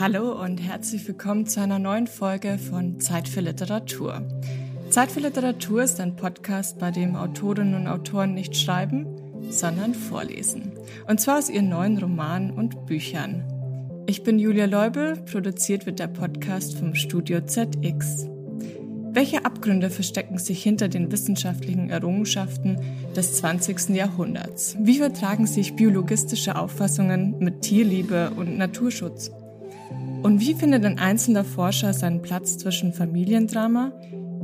Hallo und herzlich willkommen zu einer neuen Folge von Zeit für Literatur. Zeit für Literatur ist ein Podcast, bei dem Autorinnen und Autoren nicht schreiben, sondern vorlesen. Und zwar aus ihren neuen Romanen und Büchern. Ich bin Julia Leubel, produziert wird der Podcast vom Studio ZX. Welche Abgründe verstecken sich hinter den wissenschaftlichen Errungenschaften des 20. Jahrhunderts? Wie vertragen sich biologistische Auffassungen mit Tierliebe und Naturschutz? Und wie findet ein einzelner Forscher seinen Platz zwischen Familiendrama,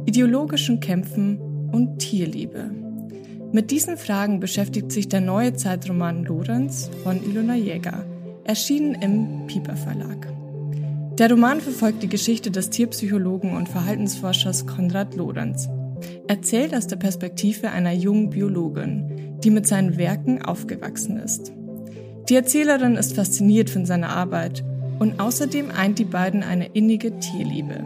ideologischen Kämpfen und Tierliebe? Mit diesen Fragen beschäftigt sich der neue Zeitroman Lorenz von Ilona Jäger, erschienen im Pieper Verlag. Der Roman verfolgt die Geschichte des Tierpsychologen und Verhaltensforschers Konrad Lorenz. Erzählt aus der Perspektive einer jungen Biologin, die mit seinen Werken aufgewachsen ist. Die Erzählerin ist fasziniert von seiner Arbeit und außerdem eint die beiden eine innige Tierliebe.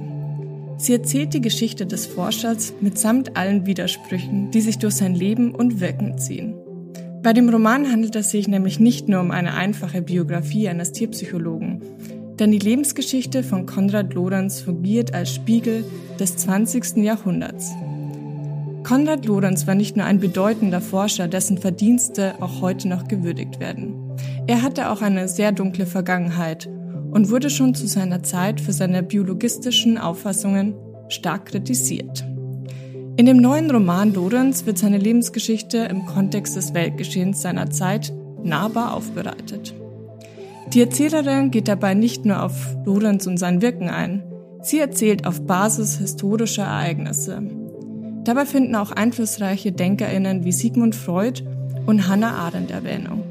Sie erzählt die Geschichte des Forschers mitsamt allen Widersprüchen, die sich durch sein Leben und Wirken ziehen. Bei dem Roman handelt es sich nämlich nicht nur um eine einfache Biografie eines Tierpsychologen, denn die Lebensgeschichte von Konrad Lorenz fungiert als Spiegel des 20. Jahrhunderts. Konrad Lorenz war nicht nur ein bedeutender Forscher, dessen Verdienste auch heute noch gewürdigt werden. Er hatte auch eine sehr dunkle Vergangenheit und wurde schon zu seiner Zeit für seine biologistischen Auffassungen stark kritisiert. In dem neuen Roman Lorenz wird seine Lebensgeschichte im Kontext des Weltgeschehens seiner Zeit nahbar aufbereitet. Die Erzählerin geht dabei nicht nur auf Lorenz und sein Wirken ein, sie erzählt auf Basis historischer Ereignisse. Dabei finden auch einflussreiche Denkerinnen wie Sigmund Freud und Hannah Arendt Erwähnung.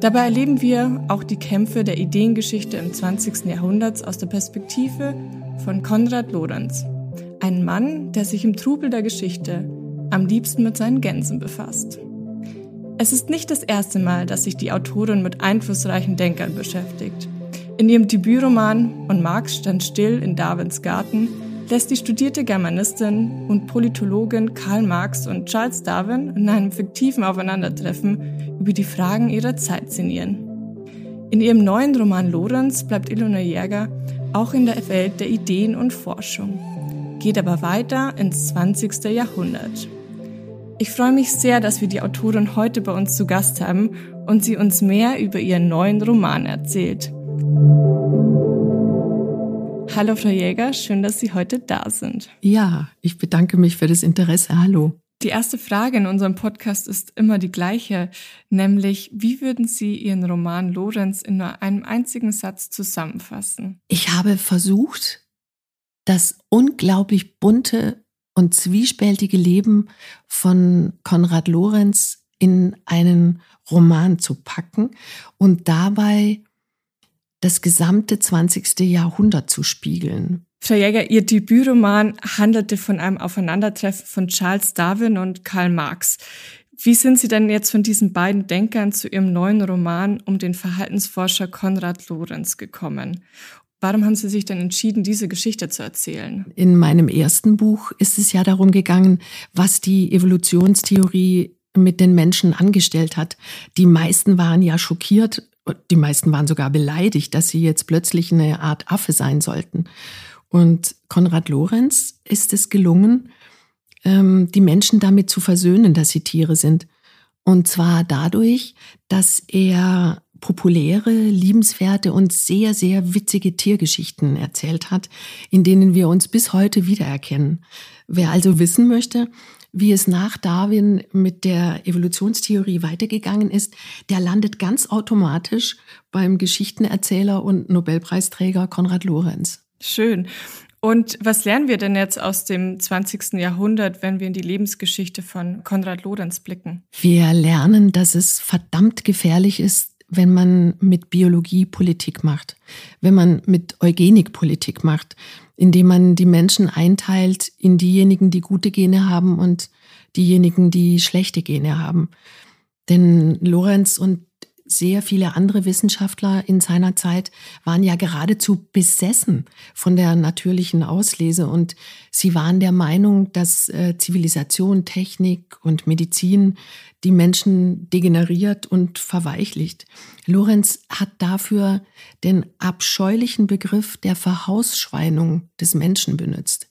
Dabei erleben wir auch die Kämpfe der Ideengeschichte im 20. Jahrhundert aus der Perspektive von Konrad Lorenz, ein Mann, der sich im Trubel der Geschichte am liebsten mit seinen Gänsen befasst. Es ist nicht das erste Mal, dass sich die Autorin mit einflussreichen Denkern beschäftigt. In ihrem Debütroman Und Marx stand still in Darwins Garten lässt die studierte Germanistin und Politologin Karl Marx und Charles Darwin in einem fiktiven Aufeinandertreffen über die Fragen ihrer Zeit sinnieren. In ihrem neuen Roman Lorenz bleibt Ilona Jäger auch in der Welt der Ideen und Forschung, geht aber weiter ins 20. Jahrhundert. Ich freue mich sehr, dass wir die Autorin heute bei uns zu Gast haben und sie uns mehr über ihren neuen Roman erzählt. Hallo, Frau Jäger, schön, dass Sie heute da sind. Ja, ich bedanke mich für das Interesse. Hallo. Die erste Frage in unserem Podcast ist immer die gleiche, nämlich wie würden Sie Ihren Roman Lorenz in nur einem einzigen Satz zusammenfassen? Ich habe versucht, das unglaublich bunte und zwiespältige Leben von Konrad Lorenz in einen Roman zu packen und dabei das gesamte 20. Jahrhundert zu spiegeln. Frau Jäger, Ihr Debütroman handelte von einem Aufeinandertreffen von Charles Darwin und Karl Marx. Wie sind Sie denn jetzt von diesen beiden Denkern zu Ihrem neuen Roman um den Verhaltensforscher Konrad Lorenz gekommen? Warum haben Sie sich denn entschieden, diese Geschichte zu erzählen? In meinem ersten Buch ist es ja darum gegangen, was die Evolutionstheorie mit den Menschen angestellt hat. Die meisten waren ja schockiert die meisten waren sogar beleidigt, dass sie jetzt plötzlich eine Art Affe sein sollten. Und Konrad Lorenz ist es gelungen, ähm, die Menschen damit zu versöhnen, dass sie Tiere sind. Und zwar dadurch, dass er populäre, liebenswerte und sehr, sehr witzige Tiergeschichten erzählt hat, in denen wir uns bis heute wiedererkennen. Wer also wissen möchte, wie es nach Darwin mit der Evolutionstheorie weitergegangen ist, der landet ganz automatisch beim Geschichtenerzähler und Nobelpreisträger Konrad Lorenz. Schön. Und was lernen wir denn jetzt aus dem 20. Jahrhundert, wenn wir in die Lebensgeschichte von Konrad Lorenz blicken? Wir lernen, dass es verdammt gefährlich ist, wenn man mit Biologie Politik macht, wenn man mit Eugenik Politik macht, indem man die Menschen einteilt in diejenigen, die gute Gene haben und diejenigen, die schlechte Gene haben. Denn Lorenz und sehr viele andere Wissenschaftler in seiner Zeit waren ja geradezu besessen von der natürlichen Auslese und sie waren der Meinung, dass äh, Zivilisation, Technik und Medizin die Menschen degeneriert und verweichlicht. Lorenz hat dafür den abscheulichen Begriff der Verhausschweinung des Menschen benutzt.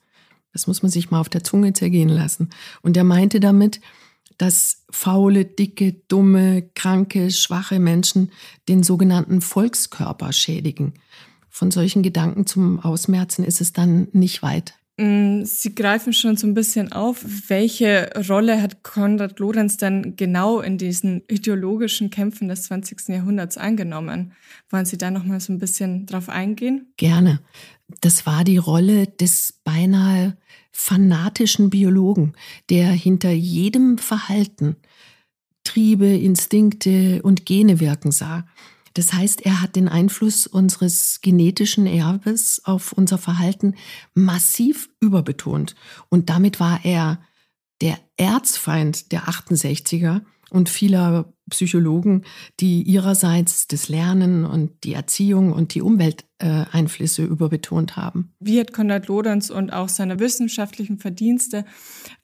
Das muss man sich mal auf der Zunge zergehen lassen. Und er meinte damit, dass faule, dicke, dumme, kranke, schwache Menschen den sogenannten Volkskörper schädigen. Von solchen Gedanken zum Ausmerzen ist es dann nicht weit. Mm, Sie greifen schon so ein bisschen auf. Welche Rolle hat Konrad Lorenz denn genau in diesen ideologischen Kämpfen des 20. Jahrhunderts eingenommen? Wollen Sie da noch mal so ein bisschen drauf eingehen? Gerne. Das war die Rolle des beinahe fanatischen Biologen, der hinter jedem Verhalten Triebe, Instinkte und Gene wirken sah. Das heißt, er hat den Einfluss unseres genetischen Erbes auf unser Verhalten massiv überbetont. Und damit war er der Erzfeind der 68er und vieler Psychologen, die ihrerseits das Lernen und die Erziehung und die Umwelteinflüsse überbetont haben. Wie hat Konrad Lorenz und auch seine wissenschaftlichen Verdienste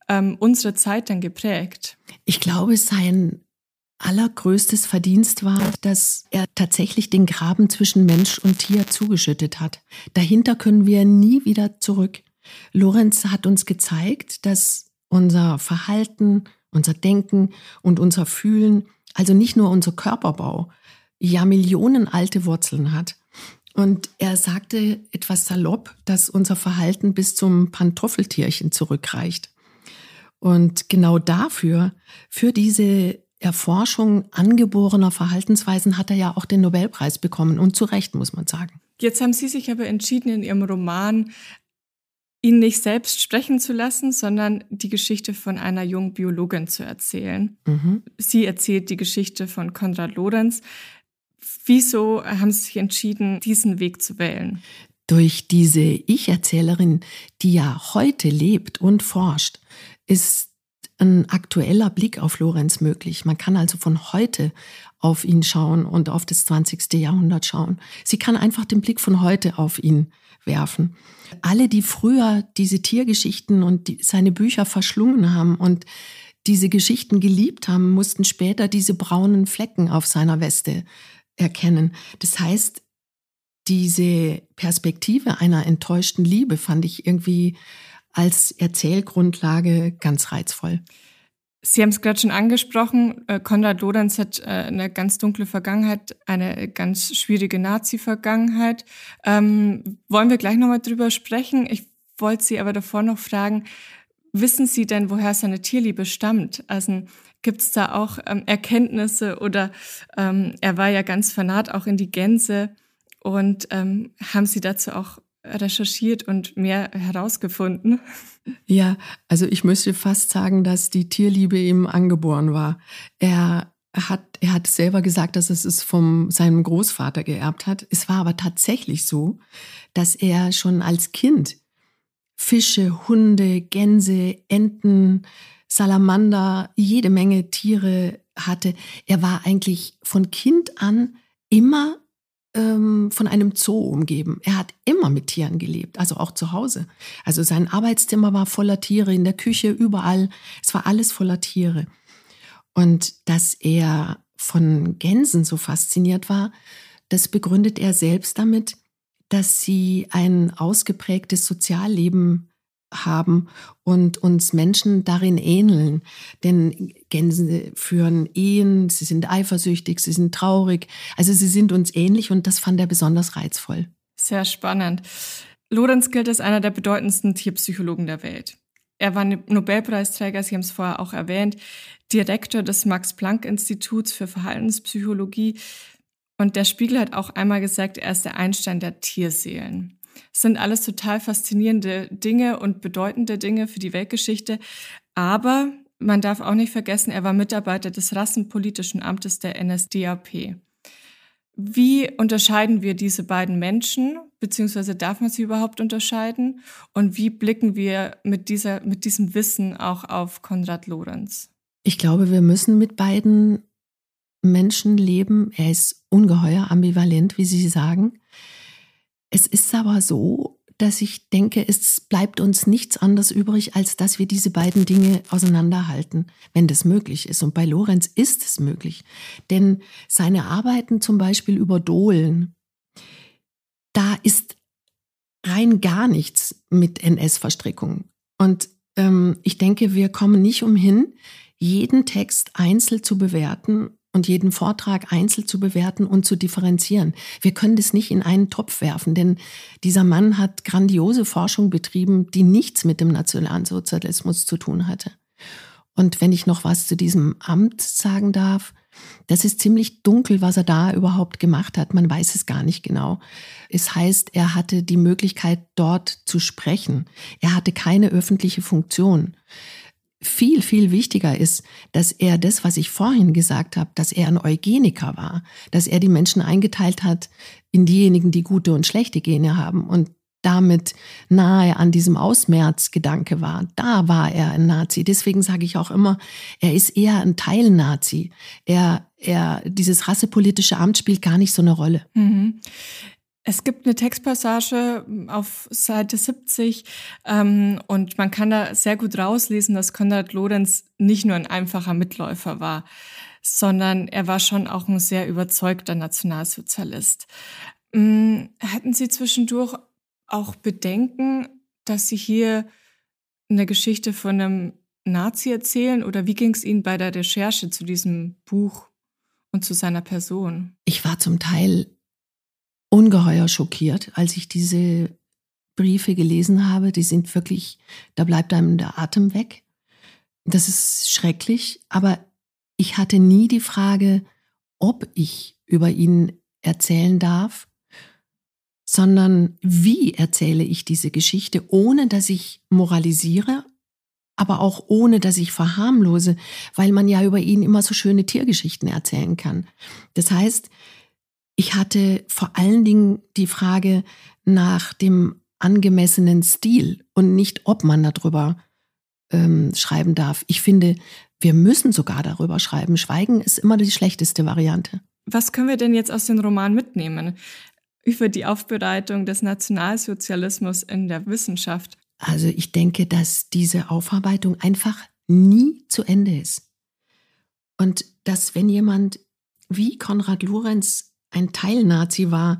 ähm, unsere Zeit dann geprägt? Ich glaube, sein allergrößtes Verdienst war, dass er tatsächlich den Graben zwischen Mensch und Tier zugeschüttet hat. Dahinter können wir nie wieder zurück. Lorenz hat uns gezeigt, dass unser Verhalten, unser Denken und unser Fühlen also nicht nur unser Körperbau, ja Millionen alte Wurzeln hat. Und er sagte etwas salopp, dass unser Verhalten bis zum Pantoffeltierchen zurückreicht. Und genau dafür, für diese Erforschung angeborener Verhaltensweisen hat er ja auch den Nobelpreis bekommen und zu Recht, muss man sagen. Jetzt haben Sie sich aber entschieden, in Ihrem Roman ihn nicht selbst sprechen zu lassen, sondern die Geschichte von einer jungen Biologin zu erzählen. Mhm. Sie erzählt die Geschichte von Konrad Lorenz. Wieso haben Sie sich entschieden, diesen Weg zu wählen? Durch diese Ich-Erzählerin, die ja heute lebt und forscht, ist ein aktueller Blick auf Lorenz möglich. Man kann also von heute auf ihn schauen und auf das 20. Jahrhundert schauen. Sie kann einfach den Blick von heute auf ihn werfen. Alle, die früher diese Tiergeschichten und die, seine Bücher verschlungen haben und diese Geschichten geliebt haben, mussten später diese braunen Flecken auf seiner Weste erkennen. Das heißt, diese Perspektive einer enttäuschten Liebe fand ich irgendwie als Erzählgrundlage ganz reizvoll. Sie haben es gerade schon angesprochen, äh, Konrad Lorenz hat äh, eine ganz dunkle Vergangenheit, eine ganz schwierige Nazi-Vergangenheit. Ähm, wollen wir gleich nochmal drüber sprechen? Ich wollte Sie aber davor noch fragen, wissen Sie denn, woher seine Tierliebe stammt? Also gibt es da auch ähm, Erkenntnisse oder ähm, er war ja ganz fanat auch in die Gänse und ähm, haben Sie dazu auch recherchiert und mehr herausgefunden? Ja, also ich müsste fast sagen, dass die Tierliebe ihm angeboren war. Er hat, er hat selber gesagt, dass es es von seinem Großvater geerbt hat. Es war aber tatsächlich so, dass er schon als Kind Fische, Hunde, Gänse, Enten, Salamander, jede Menge Tiere hatte. Er war eigentlich von Kind an immer ähm, von einem Zoo umgeben. Er hat immer mit Tieren gelebt, also auch zu Hause. Also sein Arbeitszimmer war voller Tiere, in der Küche, überall. Es war alles voller Tiere. Und dass er von Gänsen so fasziniert war, das begründet er selbst damit, dass sie ein ausgeprägtes Sozialleben haben und uns Menschen darin ähneln. Denn Gänse führen Ehen, sie sind eifersüchtig, sie sind traurig. Also sie sind uns ähnlich und das fand er besonders reizvoll. Sehr spannend. Lorenz gilt als einer der bedeutendsten Tierpsychologen der Welt. Er war Nobelpreisträger, Sie haben es vorher auch erwähnt, Direktor des Max-Planck-Instituts für Verhaltenspsychologie. Und der Spiegel hat auch einmal gesagt, er ist der Einstein der Tierseelen. Das sind alles total faszinierende Dinge und bedeutende Dinge für die Weltgeschichte. Aber man darf auch nicht vergessen, er war Mitarbeiter des Rassenpolitischen Amtes der NSDAP. Wie unterscheiden wir diese beiden Menschen, beziehungsweise darf man sie überhaupt unterscheiden? Und wie blicken wir mit, dieser, mit diesem Wissen auch auf Konrad Lorenz? Ich glaube, wir müssen mit beiden Menschenleben. Er ist ungeheuer ambivalent, wie Sie sagen. Es ist aber so, dass ich denke, es bleibt uns nichts anderes übrig, als dass wir diese beiden Dinge auseinanderhalten, wenn das möglich ist. Und bei Lorenz ist es möglich. Denn seine Arbeiten zum Beispiel über Dohlen, da ist rein gar nichts mit NS-Verstrickung. Und ähm, ich denke, wir kommen nicht umhin, jeden Text einzeln zu bewerten und jeden Vortrag einzeln zu bewerten und zu differenzieren. Wir können das nicht in einen Topf werfen, denn dieser Mann hat grandiose Forschung betrieben, die nichts mit dem Nationalsozialismus zu tun hatte. Und wenn ich noch was zu diesem Amt sagen darf, das ist ziemlich dunkel, was er da überhaupt gemacht hat. Man weiß es gar nicht genau. Es heißt, er hatte die Möglichkeit, dort zu sprechen. Er hatte keine öffentliche Funktion viel, viel wichtiger ist, dass er das, was ich vorhin gesagt habe, dass er ein Eugeniker war, dass er die Menschen eingeteilt hat in diejenigen, die gute und schlechte Gene haben und damit nahe an diesem Ausmerzgedanke war. Da war er ein Nazi. Deswegen sage ich auch immer, er ist eher ein Teil-Nazi. Er, er, dieses rassepolitische Amt spielt gar nicht so eine Rolle. Mhm. Es gibt eine Textpassage auf Seite 70 ähm, und man kann da sehr gut rauslesen, dass Konrad Lorenz nicht nur ein einfacher Mitläufer war, sondern er war schon auch ein sehr überzeugter Nationalsozialist. Ähm, hatten Sie zwischendurch auch Bedenken, dass Sie hier eine Geschichte von einem Nazi erzählen oder wie ging es Ihnen bei der Recherche zu diesem Buch und zu seiner Person? Ich war zum Teil ungeheuer schockiert, als ich diese Briefe gelesen habe. Die sind wirklich, da bleibt einem der Atem weg. Das ist schrecklich, aber ich hatte nie die Frage, ob ich über ihn erzählen darf, sondern wie erzähle ich diese Geschichte, ohne dass ich moralisiere, aber auch ohne dass ich verharmlose, weil man ja über ihn immer so schöne Tiergeschichten erzählen kann. Das heißt, ich hatte vor allen Dingen die Frage nach dem angemessenen Stil und nicht, ob man darüber ähm, schreiben darf. Ich finde, wir müssen sogar darüber schreiben. Schweigen ist immer die schlechteste Variante. Was können wir denn jetzt aus dem Roman mitnehmen über die Aufbereitung des Nationalsozialismus in der Wissenschaft? Also ich denke, dass diese Aufarbeitung einfach nie zu Ende ist. Und dass wenn jemand wie Konrad Lorenz ein Teil-Nazi war,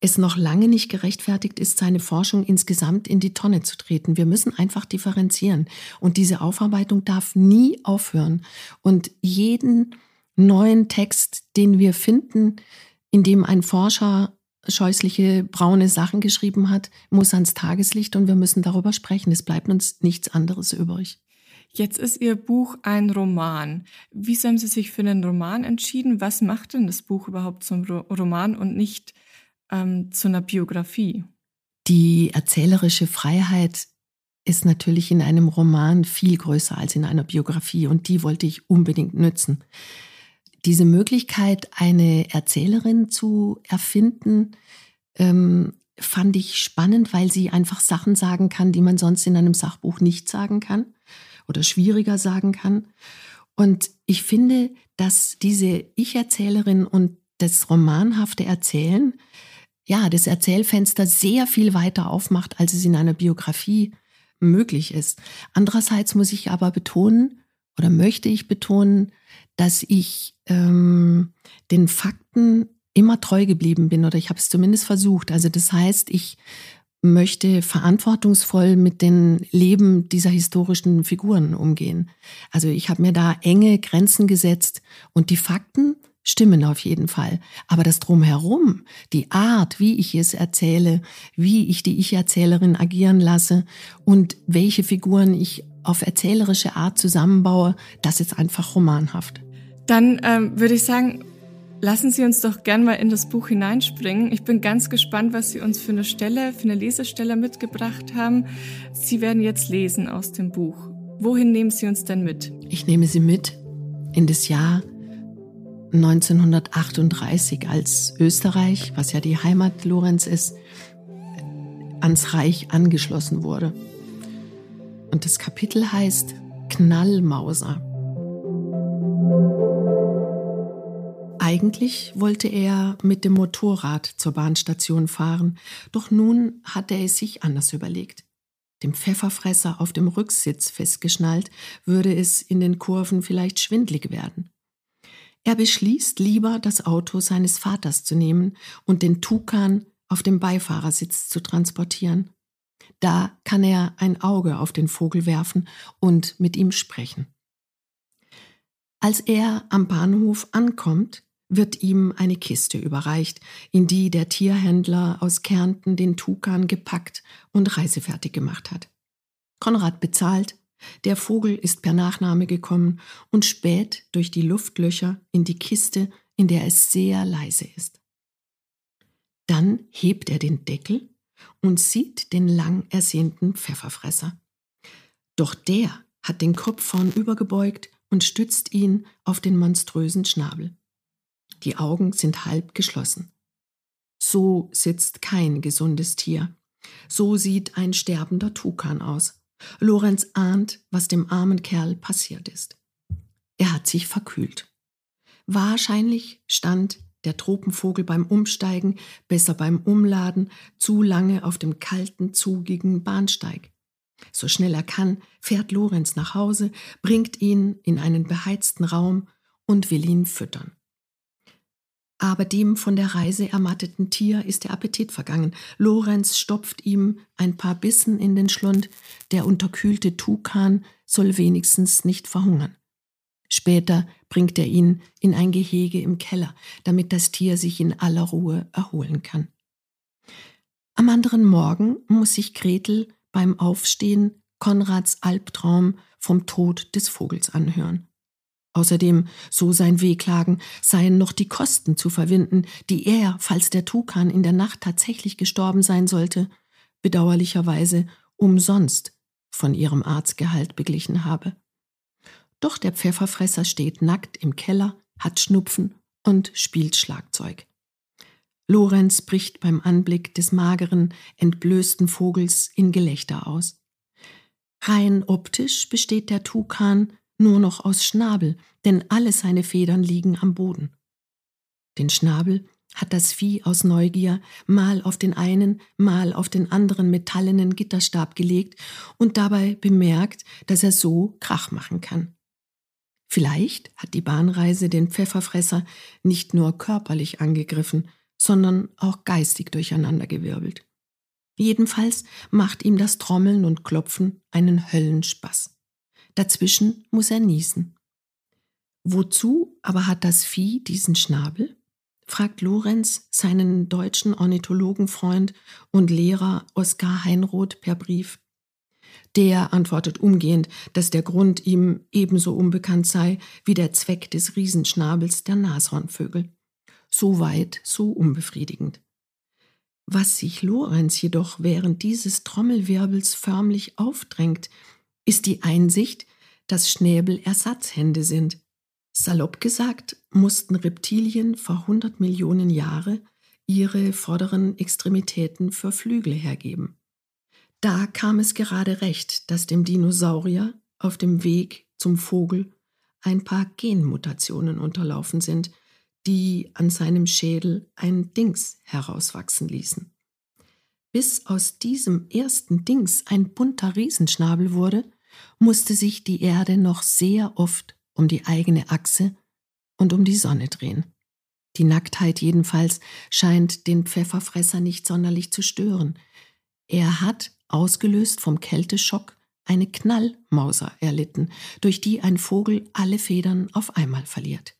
es noch lange nicht gerechtfertigt ist, seine Forschung insgesamt in die Tonne zu treten. Wir müssen einfach differenzieren. Und diese Aufarbeitung darf nie aufhören. Und jeden neuen Text, den wir finden, in dem ein Forscher scheußliche braune Sachen geschrieben hat, muss ans Tageslicht und wir müssen darüber sprechen. Es bleibt uns nichts anderes übrig. Jetzt ist Ihr Buch ein Roman. Wie haben Sie sich für einen Roman entschieden? Was macht denn das Buch überhaupt zum Roman und nicht ähm, zu einer Biografie? Die erzählerische Freiheit ist natürlich in einem Roman viel größer als in einer Biografie und die wollte ich unbedingt nützen. Diese Möglichkeit, eine Erzählerin zu erfinden, ähm, fand ich spannend, weil sie einfach Sachen sagen kann, die man sonst in einem Sachbuch nicht sagen kann oder schwieriger sagen kann. Und ich finde, dass diese Ich-Erzählerin und das romanhafte Erzählen, ja, das Erzählfenster sehr viel weiter aufmacht, als es in einer Biografie möglich ist. Andererseits muss ich aber betonen oder möchte ich betonen, dass ich ähm, den Fakten immer treu geblieben bin oder ich habe es zumindest versucht. Also das heißt, ich möchte verantwortungsvoll mit den Leben dieser historischen Figuren umgehen. Also ich habe mir da enge Grenzen gesetzt und die Fakten stimmen auf jeden Fall. Aber das drumherum, die Art, wie ich es erzähle, wie ich die Ich-Erzählerin agieren lasse und welche Figuren ich auf erzählerische Art zusammenbaue, das ist einfach romanhaft. Dann ähm, würde ich sagen, Lassen Sie uns doch gern mal in das Buch hineinspringen. Ich bin ganz gespannt, was Sie uns für eine Stelle, für eine Lesestelle mitgebracht haben. Sie werden jetzt lesen aus dem Buch. Wohin nehmen Sie uns denn mit? Ich nehme Sie mit in das Jahr 1938, als Österreich, was ja die Heimat Lorenz ist, ans Reich angeschlossen wurde. Und das Kapitel heißt Knallmauser. Eigentlich wollte er mit dem Motorrad zur Bahnstation fahren, doch nun hatte er es sich anders überlegt. Dem Pfefferfresser auf dem Rücksitz festgeschnallt, würde es in den Kurven vielleicht schwindlig werden. Er beschließt lieber, das Auto seines Vaters zu nehmen und den Tukan auf dem Beifahrersitz zu transportieren. Da kann er ein Auge auf den Vogel werfen und mit ihm sprechen. Als er am Bahnhof ankommt, wird ihm eine Kiste überreicht, in die der Tierhändler aus Kärnten den Tukan gepackt und reisefertig gemacht hat. Konrad bezahlt, der Vogel ist per Nachname gekommen und späht durch die Luftlöcher in die Kiste, in der es sehr leise ist. Dann hebt er den Deckel und sieht den lang ersehnten Pfefferfresser. Doch der hat den Kopf vornübergebeugt und stützt ihn auf den monströsen Schnabel. Die Augen sind halb geschlossen. So sitzt kein gesundes Tier. So sieht ein sterbender Tukan aus. Lorenz ahnt, was dem armen Kerl passiert ist. Er hat sich verkühlt. Wahrscheinlich stand der Tropenvogel beim Umsteigen, besser beim Umladen, zu lange auf dem kalten, zugigen Bahnsteig. So schnell er kann, fährt Lorenz nach Hause, bringt ihn in einen beheizten Raum und will ihn füttern. Aber dem von der Reise ermatteten Tier ist der Appetit vergangen. Lorenz stopft ihm ein paar Bissen in den Schlund, der unterkühlte Tukan soll wenigstens nicht verhungern. Später bringt er ihn in ein Gehege im Keller, damit das Tier sich in aller Ruhe erholen kann. Am anderen Morgen muss sich Gretel beim Aufstehen Konrads Albtraum vom Tod des Vogels anhören. Außerdem, so sein Wehklagen, seien noch die Kosten zu verwinden, die er, falls der Tukan in der Nacht tatsächlich gestorben sein sollte, bedauerlicherweise umsonst von ihrem Arztgehalt beglichen habe. Doch der Pfefferfresser steht nackt im Keller, hat Schnupfen und spielt Schlagzeug. Lorenz bricht beim Anblick des mageren, entblößten Vogels in Gelächter aus. Rein optisch besteht der Tukan nur noch aus Schnabel, denn alle seine Federn liegen am Boden. Den Schnabel hat das Vieh aus Neugier mal auf den einen, mal auf den anderen metallenen Gitterstab gelegt und dabei bemerkt, dass er so Krach machen kann. Vielleicht hat die Bahnreise den Pfefferfresser nicht nur körperlich angegriffen, sondern auch geistig durcheinandergewirbelt. Jedenfalls macht ihm das Trommeln und Klopfen einen Höllenspaß. Dazwischen muss er niesen. Wozu aber hat das Vieh diesen Schnabel? fragt Lorenz seinen deutschen Ornithologenfreund und Lehrer Oskar Heinroth per Brief. Der antwortet umgehend, dass der Grund ihm ebenso unbekannt sei wie der Zweck des Riesenschnabels der Nashornvögel. So weit, so unbefriedigend. Was sich Lorenz jedoch während dieses Trommelwirbels förmlich aufdrängt, ist die Einsicht, dass Schnäbel Ersatzhände sind. Salopp gesagt, mussten Reptilien vor 100 Millionen Jahre ihre vorderen Extremitäten für Flügel hergeben. Da kam es gerade recht, dass dem Dinosaurier auf dem Weg zum Vogel ein paar Genmutationen unterlaufen sind, die an seinem Schädel ein Dings herauswachsen ließen. Bis aus diesem ersten Dings ein bunter Riesenschnabel wurde, musste sich die Erde noch sehr oft um die eigene Achse und um die Sonne drehen. Die Nacktheit jedenfalls scheint den Pfefferfresser nicht sonderlich zu stören. Er hat, ausgelöst vom Kälteschock, eine Knallmauser erlitten, durch die ein Vogel alle Federn auf einmal verliert.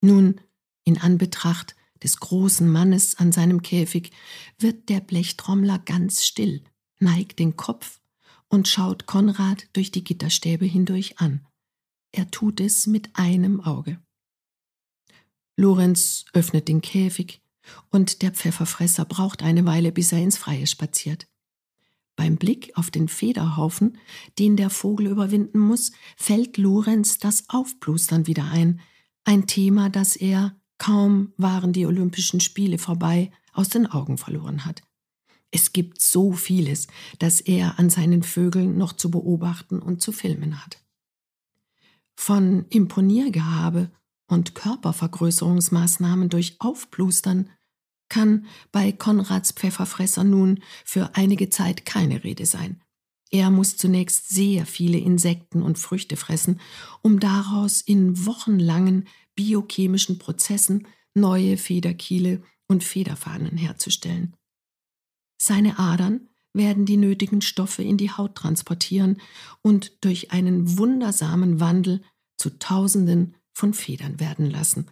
Nun, in Anbetracht des großen Mannes an seinem Käfig, wird der Blechtrommler ganz still, neigt den Kopf und schaut Konrad durch die Gitterstäbe hindurch an. Er tut es mit einem Auge. Lorenz öffnet den Käfig und der Pfefferfresser braucht eine Weile, bis er ins Freie spaziert. Beim Blick auf den Federhaufen, den der Vogel überwinden muss, fällt Lorenz das Aufplustern wieder ein, ein Thema, das er, kaum waren die Olympischen Spiele vorbei, aus den Augen verloren hat. Es gibt so vieles, das er an seinen Vögeln noch zu beobachten und zu filmen hat. Von Imponiergehabe und Körpervergrößerungsmaßnahmen durch Aufblustern kann bei Konrads Pfefferfresser nun für einige Zeit keine Rede sein. Er muss zunächst sehr viele Insekten und Früchte fressen, um daraus in wochenlangen biochemischen Prozessen neue Federkiele und Federfahnen herzustellen. Seine Adern werden die nötigen Stoffe in die Haut transportieren und durch einen wundersamen Wandel zu Tausenden von Federn werden lassen,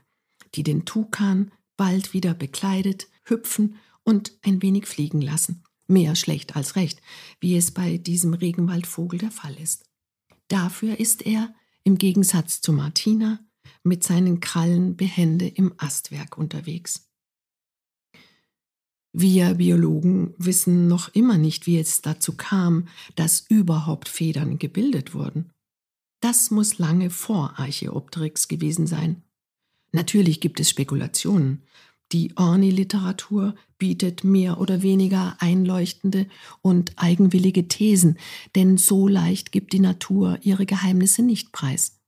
die den Tukan bald wieder bekleidet, hüpfen und ein wenig fliegen lassen. Mehr schlecht als recht, wie es bei diesem Regenwaldvogel der Fall ist. Dafür ist er, im Gegensatz zu Martina, mit seinen Krallen behende im Astwerk unterwegs. Wir Biologen wissen noch immer nicht, wie es dazu kam, dass überhaupt Federn gebildet wurden. Das muss lange vor Archaeopteryx gewesen sein. Natürlich gibt es Spekulationen. Die Orniliteratur bietet mehr oder weniger einleuchtende und eigenwillige Thesen, denn so leicht gibt die Natur ihre Geheimnisse nicht preis.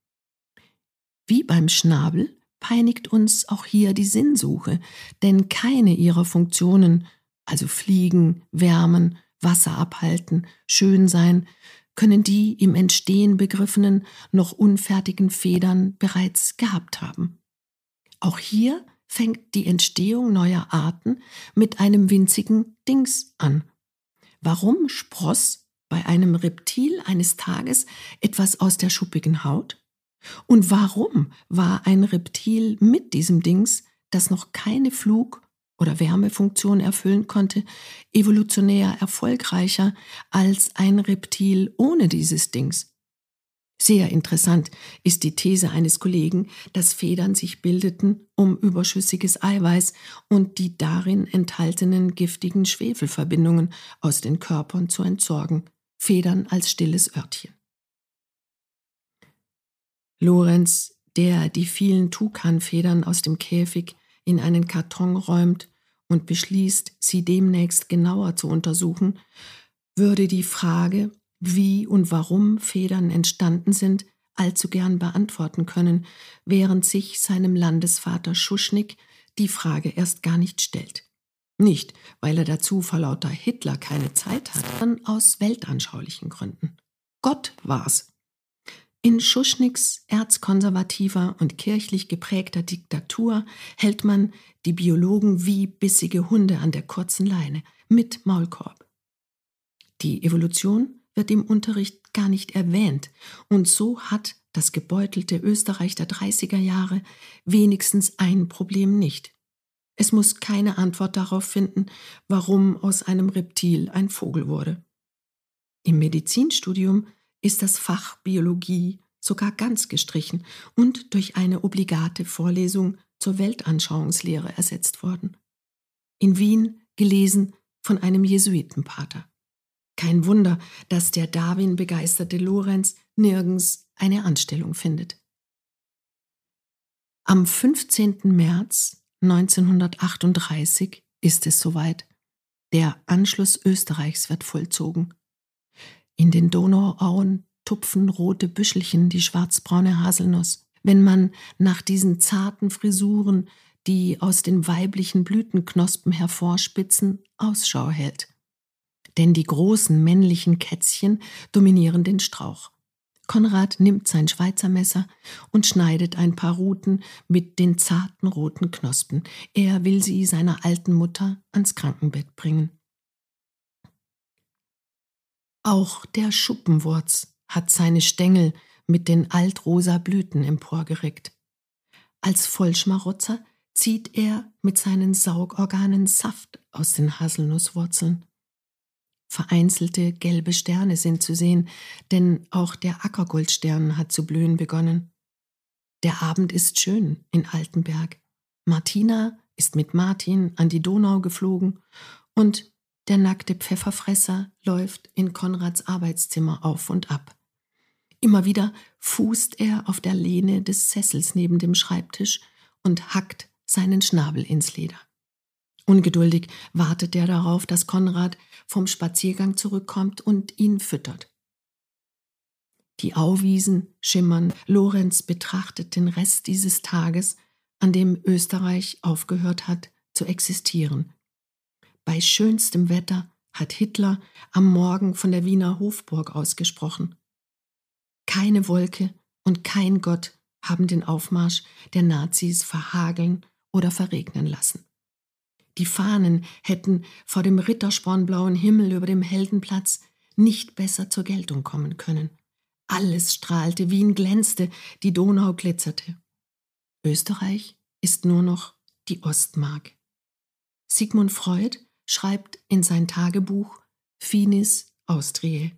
Wie beim Schnabel peinigt uns auch hier die Sinnsuche, denn keine ihrer Funktionen, also fliegen, wärmen, Wasser abhalten, schön sein, können die im Entstehen begriffenen, noch unfertigen Federn bereits gehabt haben. Auch hier fängt die Entstehung neuer Arten mit einem winzigen Dings an. Warum spross bei einem Reptil eines Tages etwas aus der schuppigen Haut? Und warum war ein Reptil mit diesem Dings, das noch keine Flug- oder Wärmefunktion erfüllen konnte, evolutionär erfolgreicher als ein Reptil ohne dieses Dings? Sehr interessant ist die These eines Kollegen, dass Federn sich bildeten, um überschüssiges Eiweiß und die darin enthaltenen giftigen Schwefelverbindungen aus den Körpern zu entsorgen. Federn als stilles Örtchen. Lorenz, der die vielen Tukanfedern aus dem Käfig in einen Karton räumt und beschließt, sie demnächst genauer zu untersuchen, würde die Frage, wie und warum Federn entstanden sind, allzu gern beantworten können, während sich seinem Landesvater Schuschnigg die Frage erst gar nicht stellt. Nicht, weil er dazu vor lauter Hitler keine Zeit hat, sondern aus weltanschaulichen Gründen. Gott war's, in Schuschnigs erzkonservativer und kirchlich geprägter Diktatur hält man die Biologen wie bissige Hunde an der kurzen Leine mit Maulkorb. Die Evolution wird im Unterricht gar nicht erwähnt, und so hat das gebeutelte Österreich der 30er Jahre wenigstens ein Problem nicht. Es muss keine Antwort darauf finden, warum aus einem Reptil ein Vogel wurde. Im Medizinstudium ist das Fach Biologie sogar ganz gestrichen und durch eine obligate Vorlesung zur Weltanschauungslehre ersetzt worden. In Wien gelesen von einem Jesuitenpater. Kein Wunder, dass der Darwin begeisterte Lorenz nirgends eine Anstellung findet. Am 15. März 1938 ist es soweit. Der Anschluss Österreichs wird vollzogen. In den Donauauen tupfen rote Büschelchen die schwarzbraune Haselnuss. Wenn man nach diesen zarten Frisuren, die aus den weiblichen Blütenknospen hervorspitzen, Ausschau hält. Denn die großen männlichen Kätzchen dominieren den Strauch. Konrad nimmt sein Schweizer Messer und schneidet ein paar Ruten mit den zarten roten Knospen. Er will sie seiner alten Mutter ans Krankenbett bringen. Auch der Schuppenwurz hat seine Stängel mit den altrosa Blüten emporgereckt. Als Vollschmarotzer zieht er mit seinen Saugorganen Saft aus den Haselnusswurzeln. Vereinzelte gelbe Sterne sind zu sehen, denn auch der Ackergoldstern hat zu blühen begonnen. Der Abend ist schön in Altenberg. Martina ist mit Martin an die Donau geflogen und der nackte Pfefferfresser läuft in Konrads Arbeitszimmer auf und ab. Immer wieder fußt er auf der Lehne des Sessels neben dem Schreibtisch und hackt seinen Schnabel ins Leder. Ungeduldig wartet er darauf, dass Konrad vom Spaziergang zurückkommt und ihn füttert. Die Auwiesen schimmern. Lorenz betrachtet den Rest dieses Tages, an dem Österreich aufgehört hat zu existieren. Bei schönstem Wetter hat Hitler am Morgen von der Wiener Hofburg ausgesprochen. Keine Wolke und kein Gott haben den Aufmarsch der Nazis verhageln oder verregnen lassen. Die Fahnen hätten vor dem ritterspornblauen Himmel über dem Heldenplatz nicht besser zur Geltung kommen können. Alles strahlte, Wien glänzte, die Donau glitzerte. Österreich ist nur noch die Ostmark. Sigmund Freud schreibt in sein Tagebuch Finis Austriae.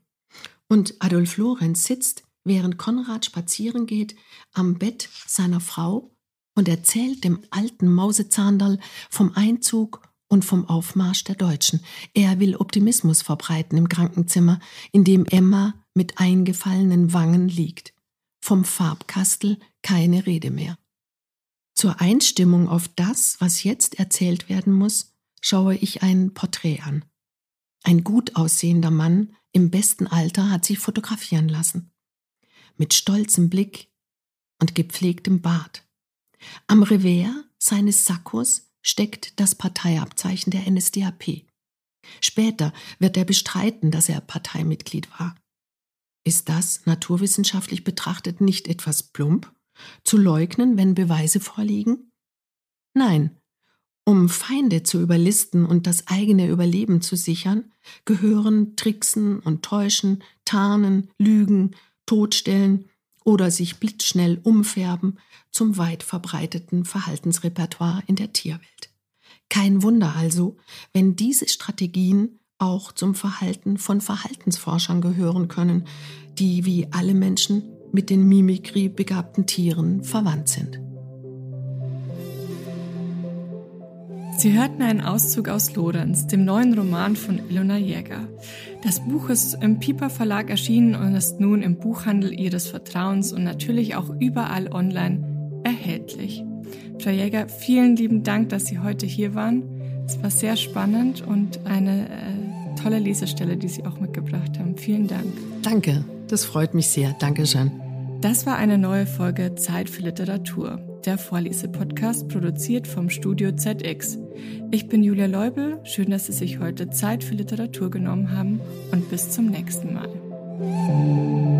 Und Adolf Lorenz sitzt, während Konrad spazieren geht, am Bett seiner Frau und erzählt dem alten Mausezahndal vom Einzug und vom Aufmarsch der Deutschen. Er will Optimismus verbreiten im Krankenzimmer, in dem Emma mit eingefallenen Wangen liegt. Vom Farbkastel keine Rede mehr. Zur Einstimmung auf das, was jetzt erzählt werden muss, schaue ich ein Porträt an. Ein gut aussehender Mann im besten Alter hat sich fotografieren lassen. Mit stolzem Blick und gepflegtem Bart. Am Revers seines Sakkos steckt das Parteiabzeichen der NSDAP. Später wird er bestreiten, dass er Parteimitglied war. Ist das naturwissenschaftlich betrachtet nicht etwas plump? Zu leugnen, wenn Beweise vorliegen? Nein, um Feinde zu überlisten und das eigene Überleben zu sichern, gehören Tricksen und Täuschen, Tarnen, Lügen, Totstellen oder sich blitzschnell umfärben zum weit verbreiteten Verhaltensrepertoire in der Tierwelt. Kein Wunder also, wenn diese Strategien auch zum Verhalten von Verhaltensforschern gehören können, die wie alle Menschen mit den Mimikrie begabten Tieren verwandt sind. Sie hörten einen Auszug aus Lorenz, dem neuen Roman von Ilona Jäger. Das Buch ist im Piper Verlag erschienen und ist nun im Buchhandel Ihres Vertrauens und natürlich auch überall online erhältlich. Frau Jäger, vielen lieben Dank, dass Sie heute hier waren. Es war sehr spannend und eine äh, tolle Lesestelle, die Sie auch mitgebracht haben. Vielen Dank. Danke, das freut mich sehr. Dankeschön. Das war eine neue Folge Zeit für Literatur der Vorlese-Podcast, produziert vom Studio ZX. Ich bin Julia Leubel, schön, dass Sie sich heute Zeit für Literatur genommen haben und bis zum nächsten Mal.